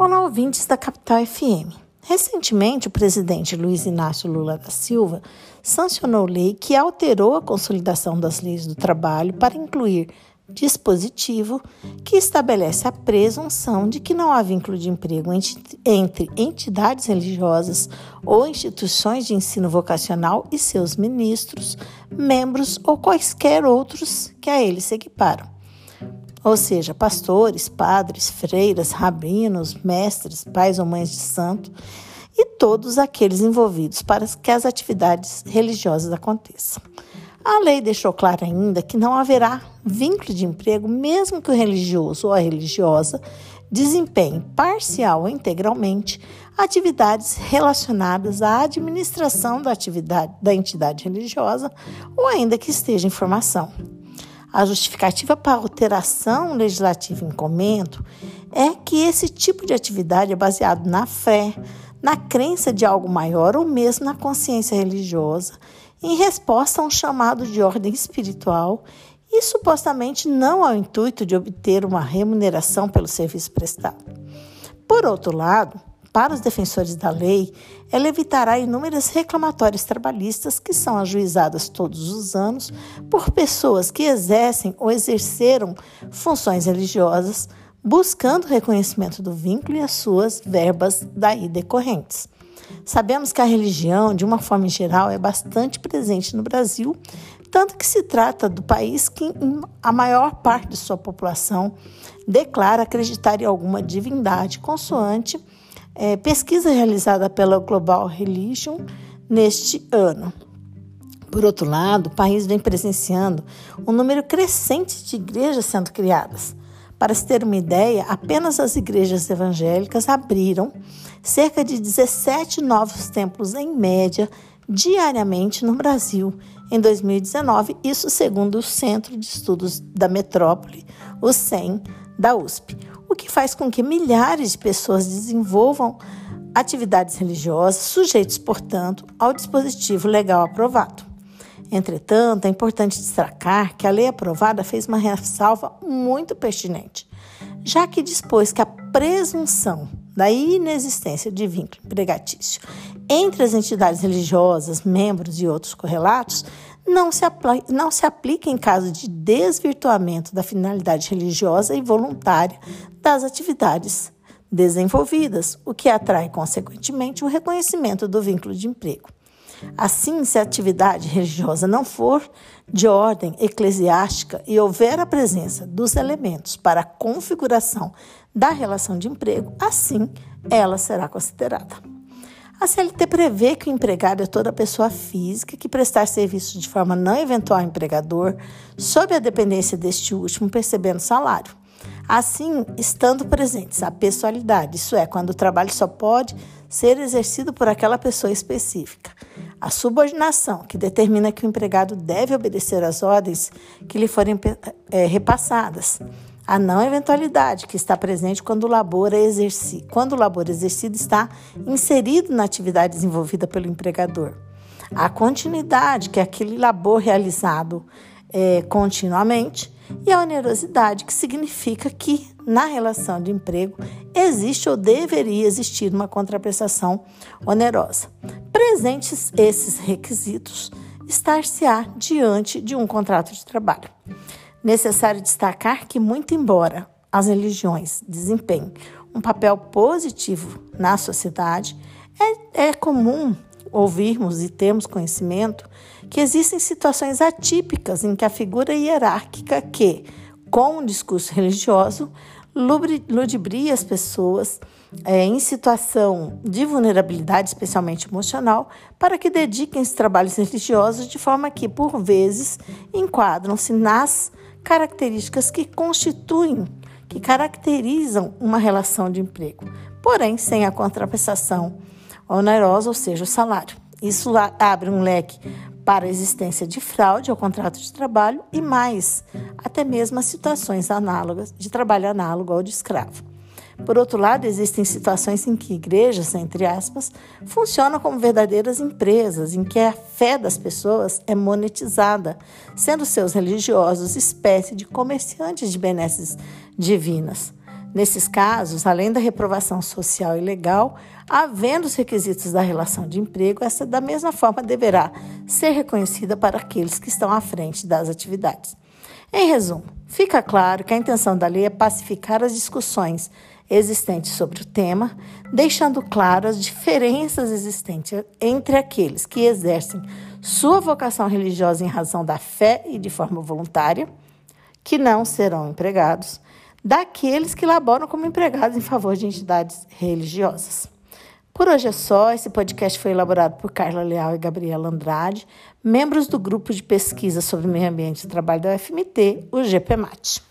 Olá, ouvintes da Capital FM. Recentemente, o presidente Luiz Inácio Lula da Silva sancionou lei que alterou a consolidação das leis do trabalho para incluir dispositivo que estabelece a presunção de que não há vínculo de emprego entre entidades religiosas ou instituições de ensino vocacional e seus ministros, membros ou quaisquer outros que a eles se equiparam ou seja, pastores, padres, freiras, rabinos, mestres, pais ou mães de santo e todos aqueles envolvidos para que as atividades religiosas aconteçam. A lei deixou claro ainda que não haverá vínculo de emprego, mesmo que o religioso ou a religiosa desempenhe parcial ou integralmente atividades relacionadas à administração da atividade da entidade religiosa ou ainda que esteja em formação. A justificativa para a alteração legislativa em comento é que esse tipo de atividade é baseado na fé, na crença de algo maior ou mesmo na consciência religiosa, em resposta a um chamado de ordem espiritual e supostamente não ao intuito de obter uma remuneração pelo serviço prestado. Por outro lado, para os defensores da lei, ela evitará inúmeras reclamatórias trabalhistas que são ajuizadas todos os anos por pessoas que exercem ou exerceram funções religiosas, buscando reconhecimento do vínculo e as suas verbas daí decorrentes. Sabemos que a religião, de uma forma geral, é bastante presente no Brasil, tanto que se trata do país que a maior parte de sua população declara acreditar em alguma divindade, consoante é, pesquisa realizada pela Global Religion neste ano. Por outro lado, o país vem presenciando um número crescente de igrejas sendo criadas. Para se ter uma ideia, apenas as igrejas evangélicas abriram cerca de 17 novos templos em média diariamente no Brasil em 2019, isso segundo o Centro de Estudos da Metrópole, o CEM, da USP o que faz com que milhares de pessoas desenvolvam atividades religiosas, sujeitos, portanto, ao dispositivo legal aprovado. Entretanto, é importante destacar que a lei aprovada fez uma ressalva muito pertinente, já que dispôs que a presunção da inexistência de vínculo empregatício entre as entidades religiosas, membros e outros correlatos não se, aplica, não se aplica em caso de desvirtuamento da finalidade religiosa e voluntária das atividades desenvolvidas, o que atrai, consequentemente, o reconhecimento do vínculo de emprego. Assim, se a atividade religiosa não for de ordem eclesiástica e houver a presença dos elementos para a configuração da relação de emprego, assim ela será considerada. A CLT prevê que o empregado é toda pessoa física que prestar serviço de forma não eventual ao empregador, sob a dependência deste último, percebendo salário. Assim, estando presentes a pessoalidade, isso é, quando o trabalho só pode ser exercido por aquela pessoa específica. A subordinação, que determina que o empregado deve obedecer às ordens que lhe forem é, repassadas a não eventualidade que está presente quando o labor é exercido, quando o labor exercido está inserido na atividade desenvolvida pelo empregador. A continuidade, que é aquele labor realizado é, continuamente, e a onerosidade, que significa que na relação de emprego existe ou deveria existir uma contraprestação onerosa. Presentes esses requisitos, estar-se-á diante de um contrato de trabalho. Necessário destacar que, muito embora as religiões desempenhem um papel positivo na sociedade, é, é comum ouvirmos e termos conhecimento que existem situações atípicas em que a figura hierárquica que, com um discurso religioso, ludibria as pessoas é, em situação de vulnerabilidade, especialmente emocional, para que dediquem os trabalhos religiosos de forma que, por vezes, enquadram-se nas características que constituem, que caracterizam uma relação de emprego, porém sem a contraprestação onerosa, ou seja, o salário. Isso abre um leque para a existência de fraude ao contrato de trabalho e mais, até mesmo as situações análogas de trabalho análogo ao de escravo. Por outro lado, existem situações em que igrejas, entre aspas, funcionam como verdadeiras empresas, em que a fé das pessoas é monetizada, sendo seus religiosos espécie de comerciantes de benesses divinas. Nesses casos, além da reprovação social e legal, havendo os requisitos da relação de emprego, essa da mesma forma deverá ser reconhecida para aqueles que estão à frente das atividades. Em resumo, fica claro que a intenção da lei é pacificar as discussões existentes sobre o tema, deixando claro as diferenças existentes entre aqueles que exercem sua vocação religiosa em razão da fé e de forma voluntária, que não serão empregados, daqueles que laboram como empregados em favor de entidades religiosas. Por hoje é só. Esse podcast foi elaborado por Carla Leal e Gabriela Andrade, membros do grupo de pesquisa sobre meio ambiente e trabalho da UFMT, o GPMAT.